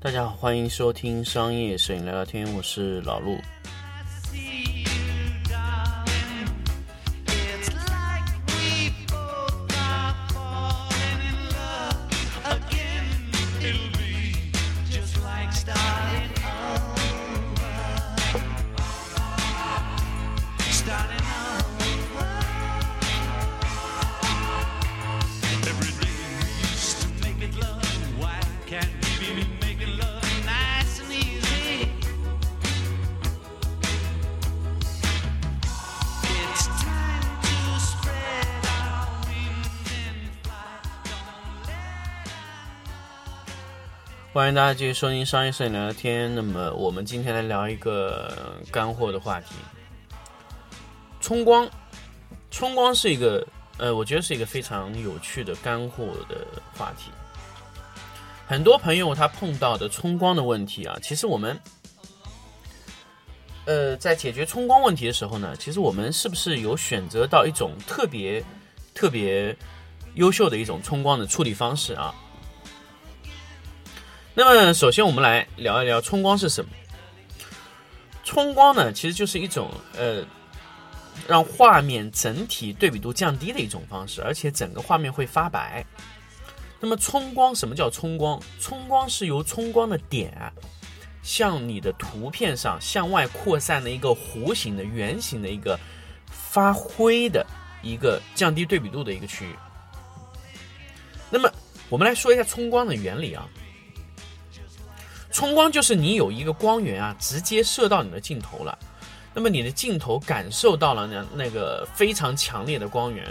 大家好，欢迎收听商业摄影聊聊天，我是老陆。欢迎大家继续收听商业摄影聊聊天。那么我们今天来聊一个干货的话题，冲光。冲光是一个呃，我觉得是一个非常有趣的干货的话题。很多朋友他碰到的冲光的问题啊，其实我们呃在解决冲光问题的时候呢，其实我们是不是有选择到一种特别特别优秀的一种冲光的处理方式啊？那么，首先我们来聊一聊冲光是什么。冲光呢，其实就是一种呃，让画面整体对比度降低的一种方式，而且整个画面会发白。那么冲光，什么叫冲光？冲光是由冲光的点，向你的图片上向外扩散的一个弧形的、圆形的一个发灰的一个降低对比度的一个区域。那么，我们来说一下冲光的原理啊。冲光就是你有一个光源啊，直接射到你的镜头了，那么你的镜头感受到了那那个非常强烈的光源。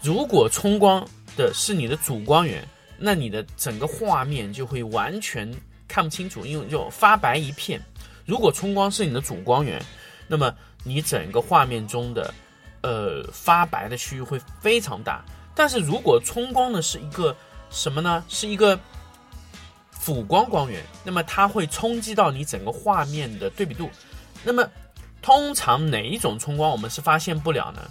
如果冲光的是你的主光源，那你的整个画面就会完全看不清楚，因为就发白一片。如果冲光是你的主光源，那么你整个画面中的呃发白的区域会非常大。但是如果冲光的是一个什么呢？是一个辅光光源，那么它会冲击到你整个画面的对比度。那么通常哪一种冲光我们是发现不了呢？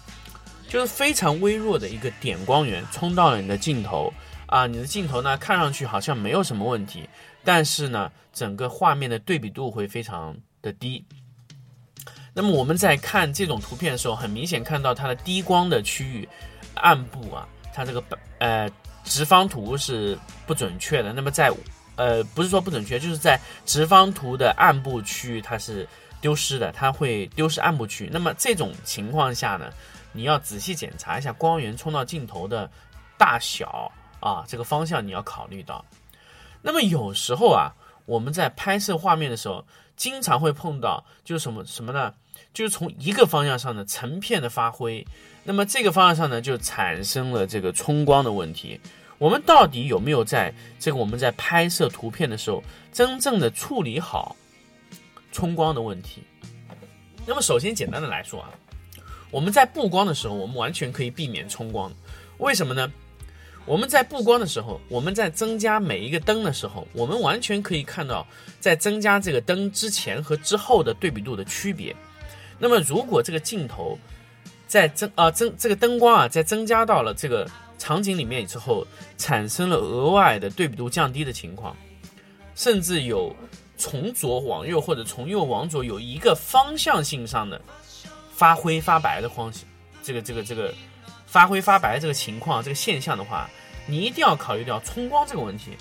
就是非常微弱的一个点光源冲到了你的镜头啊，你的镜头呢看上去好像没有什么问题，但是呢整个画面的对比度会非常的低。那么我们在看这种图片的时候，很明显看到它的低光的区域暗部啊，它这个呃直方图是不准确的。那么在呃不是说不准确，就是在直方图的暗部区域它是丢失的，它会丢失暗部区域。那么这种情况下呢，你要仔细检查一下光源冲到镜头的大小啊，这个方向你要考虑到。那么有时候啊，我们在拍摄画面的时候，经常会碰到就是什么什么呢？就是从一个方向上的成片的发灰，那么这个方向上呢，就产生了这个冲光的问题。我们到底有没有在这个我们在拍摄图片的时候，真正的处理好冲光的问题？那么首先简单的来说啊，我们在布光的时候，我们完全可以避免冲光。为什么呢？我们在布光的时候，我们在增加每一个灯的时候，我们完全可以看到，在增加这个灯之前和之后的对比度的区别。那么，如果这个镜头在增啊增这个灯光啊在增加到了这个场景里面之后，产生了额外的对比度降低的情况，甚至有从左往右或者从右往左有一个方向性上的发灰发白的光，这个这个这个发灰发白这个情况这个现象的话，你一定要考虑到冲光这个问题，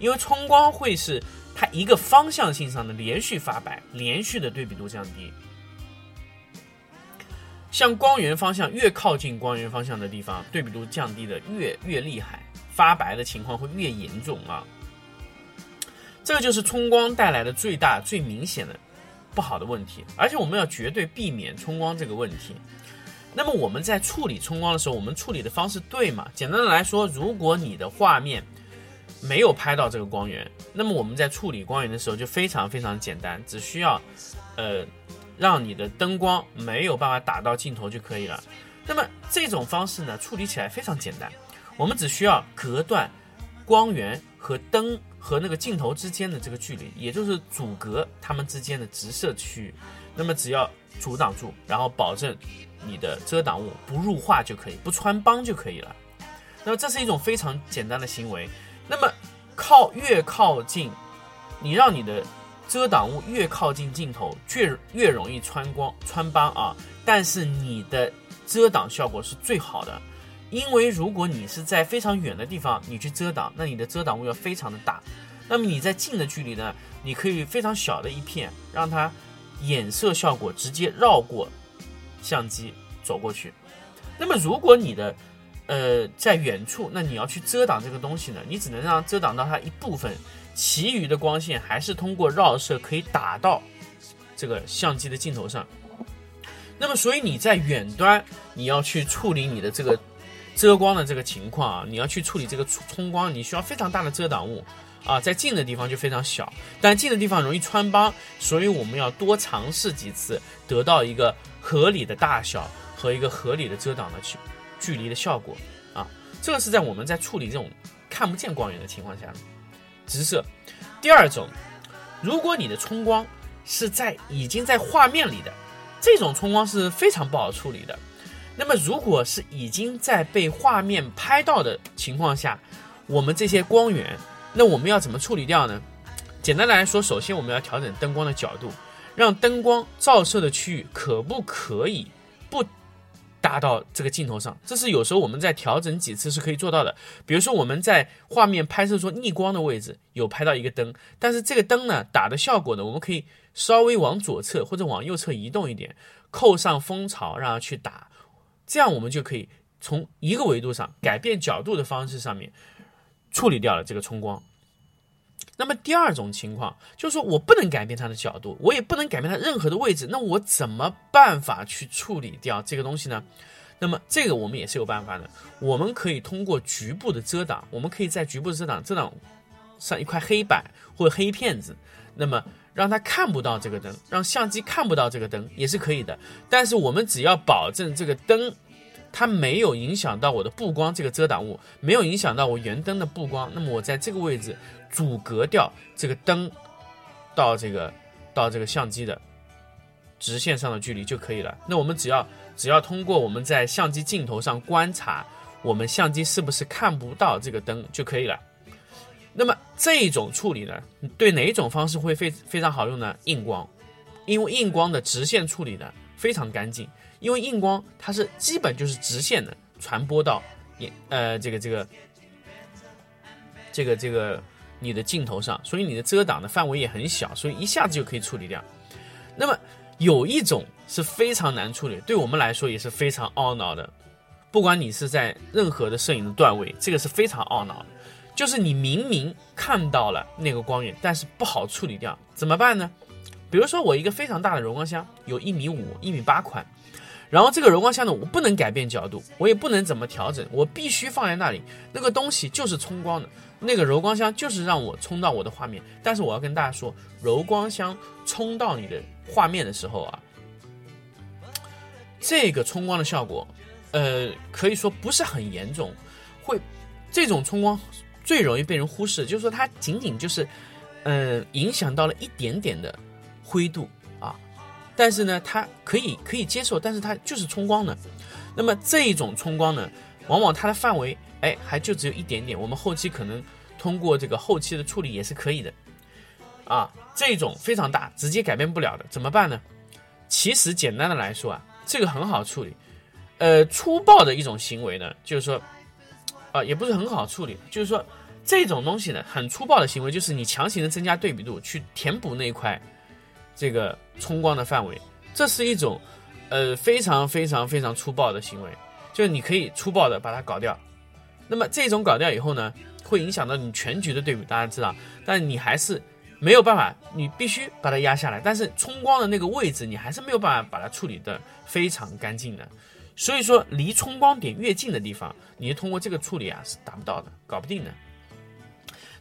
因为冲光会是它一个方向性上的连续发白，连续的对比度降低。向光源方向越靠近光源方向的地方，对比度降低的越越厉害，发白的情况会越严重啊。这个就是冲光带来的最大、最明显的不好的问题，而且我们要绝对避免冲光这个问题。那么我们在处理冲光的时候，我们处理的方式对吗？简单的来说，如果你的画面没有拍到这个光源，那么我们在处理光源的时候就非常非常简单，只需要呃让你的灯光没有办法打到镜头就可以了。那么这种方式呢，处理起来非常简单，我们只需要隔断光源和灯和那个镜头之间的这个距离，也就是阻隔它们之间的直射区域。那么只要阻挡住，然后保证你的遮挡物不入画就可以，不穿帮就可以了。那么这是一种非常简单的行为。那么靠越靠近，你让你的遮挡物越靠近镜头，越越容易穿光穿帮啊。但是你的遮挡效果是最好的，因为如果你是在非常远的地方你去遮挡，那你的遮挡物要非常的大。那么你在近的距离呢，你可以非常小的一片，让它衍射效果直接绕过相机走过去。那么如果你的呃在远处，那你要去遮挡这个东西呢，你只能让遮挡到它一部分，其余的光线还是通过绕射可以打到这个相机的镜头上。那么，所以你在远端你要去处理你的这个遮光的这个情况啊，你要去处理这个冲光，你需要非常大的遮挡物啊，在近的地方就非常小，但近的地方容易穿帮，所以我们要多尝试几次，得到一个合理的大小和一个合理的遮挡的距距离的效果啊。这个是在我们在处理这种看不见光源的情况下直射。第二种，如果你的冲光是在已经在画面里的。这种冲光是非常不好处理的。那么，如果是已经在被画面拍到的情况下，我们这些光源，那我们要怎么处理掉呢？简单来说，首先我们要调整灯光的角度，让灯光照射的区域可不可以不打到这个镜头上？这是有时候我们在调整几次是可以做到的。比如说我们在画面拍摄说逆光的位置有拍到一个灯，但是这个灯呢打的效果呢，我们可以。稍微往左侧或者往右侧移动一点，扣上蜂巢，让它去打，这样我们就可以从一个维度上改变角度的方式上面处理掉了这个冲光。那么第二种情况就是说我不能改变它的角度，我也不能改变它任何的位置，那我怎么办法去处理掉这个东西呢？那么这个我们也是有办法的，我们可以通过局部的遮挡，我们可以在局部的遮挡遮挡上一块黑板或者黑片子，那么。让它看不到这个灯，让相机看不到这个灯也是可以的。但是我们只要保证这个灯，它没有影响到我的布光这个遮挡物，没有影响到我原灯的布光，那么我在这个位置阻隔掉这个灯到这个到这个相机的直线上的距离就可以了。那我们只要只要通过我们在相机镜头上观察，我们相机是不是看不到这个灯就可以了。那么这种处理呢，对哪一种方式会非非常好用呢？硬光，因为硬光的直线处理呢非常干净，因为硬光它是基本就是直线的传播到眼呃这个这个这个这个你的镜头上，所以你的遮挡的范围也很小，所以一下子就可以处理掉。那么有一种是非常难处理，对我们来说也是非常懊恼的，不管你是在任何的摄影的段位，这个是非常懊恼。就是你明明看到了那个光源，但是不好处理掉，怎么办呢？比如说我一个非常大的柔光箱，有一米五、一米八宽，然后这个柔光箱呢，我不能改变角度，我也不能怎么调整，我必须放在那里。那个东西就是冲光的，那个柔光箱就是让我冲到我的画面。但是我要跟大家说，柔光箱冲到你的画面的时候啊，这个冲光的效果，呃，可以说不是很严重，会这种冲光。最容易被人忽视，就是说它仅仅就是，嗯，影响到了一点点的灰度啊，但是呢，它可以可以接受，但是它就是冲光的。那么这一种冲光呢，往往它的范围，哎，还就只有一点点。我们后期可能通过这个后期的处理也是可以的，啊，这种非常大，直接改变不了的，怎么办呢？其实简单的来说啊，这个很好处理。呃，粗暴的一种行为呢，就是说。啊，也不是很好处理。就是说，这种东西呢，很粗暴的行为，就是你强行的增加对比度，去填补那一块这个冲光的范围，这是一种呃非常非常非常粗暴的行为。就是你可以粗暴的把它搞掉。那么这种搞掉以后呢，会影响到你全局的对比，大家知道，但你还是没有办法，你必须把它压下来。但是冲光的那个位置，你还是没有办法把它处理的非常干净的。所以说，离冲光点越近的地方，你通过这个处理啊是达不到的，搞不定的。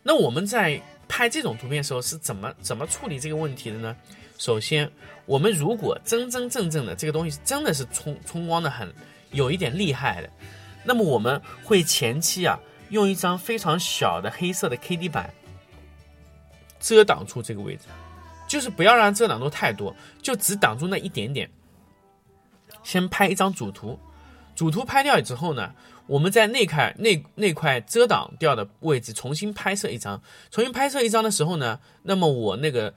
那我们在拍这种图片的时候是怎么怎么处理这个问题的呢？首先，我们如果真真正正的这个东西真的是冲冲光的很有一点厉害的，那么我们会前期啊用一张非常小的黑色的 K D 板遮挡住这个位置，就是不要让遮挡度太多，就只挡住那一点点。先拍一张主图，主图拍掉之后呢，我们在那块那那块遮挡掉的位置重新拍摄一张。重新拍摄一张的时候呢，那么我那个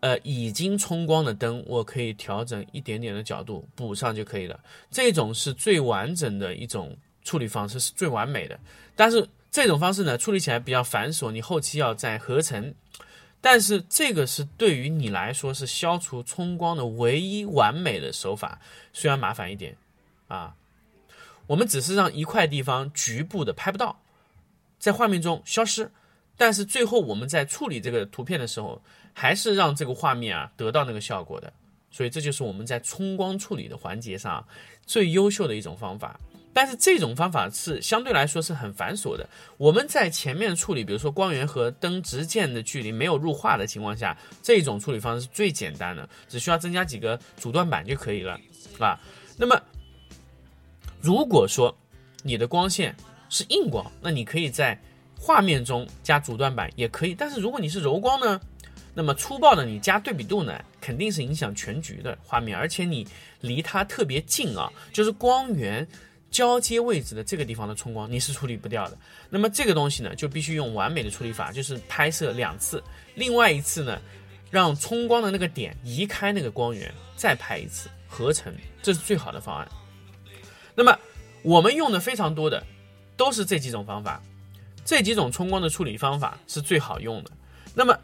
呃已经冲光的灯，我可以调整一点点的角度补上就可以了。这种是最完整的一种处理方式，是最完美的。但是这种方式呢，处理起来比较繁琐，你后期要再合成。但是这个是对于你来说是消除冲光的唯一完美的手法，虽然麻烦一点，啊，我们只是让一块地方局部的拍不到，在画面中消失，但是最后我们在处理这个图片的时候，还是让这个画面啊得到那个效果的，所以这就是我们在冲光处理的环节上最优秀的一种方法。但是这种方法是相对来说是很繁琐的。我们在前面处理，比如说光源和灯直线的距离没有入画的情况下，这种处理方式是最简单的，只需要增加几个阻断板就可以了，啊。那么，如果说你的光线是硬光，那你可以在画面中加阻断板也可以。但是如果你是柔光呢，那么粗暴的你加对比度呢，肯定是影响全局的画面，而且你离它特别近啊，就是光源。交接位置的这个地方的冲光你是处理不掉的，那么这个东西呢就必须用完美的处理法，就是拍摄两次，另外一次呢让冲光的那个点移开那个光源，再拍一次合成，这是最好的方案。那么我们用的非常多的都是这几种方法，这几种冲光的处理方法是最好用的。那么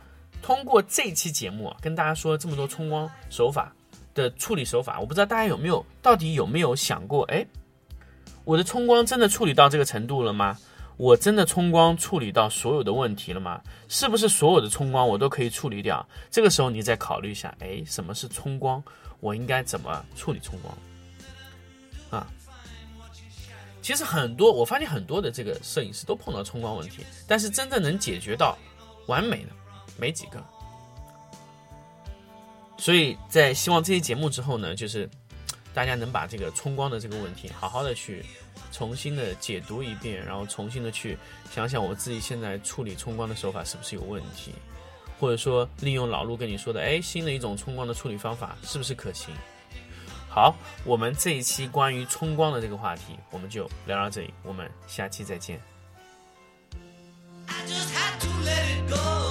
通过这期节目啊，跟大家说这么多冲光手法的处理手法，我不知道大家有没有到底有没有想过，哎。我的冲光真的处理到这个程度了吗？我真的冲光处理到所有的问题了吗？是不是所有的冲光我都可以处理掉？这个时候你再考虑一下，哎，什么是冲光？我应该怎么处理冲光？啊，其实很多，我发现很多的这个摄影师都碰到冲光问题，但是真正能解决到完美的没几个。所以在希望这期节目之后呢，就是。大家能把这个冲光的这个问题好好的去重新的解读一遍，然后重新的去想想我自己现在处理冲光的手法是不是有问题，或者说利用老陆跟你说的，哎，新的一种冲光的处理方法是不是可行？好，我们这一期关于冲光的这个话题我们就聊到这里，我们下期再见。question.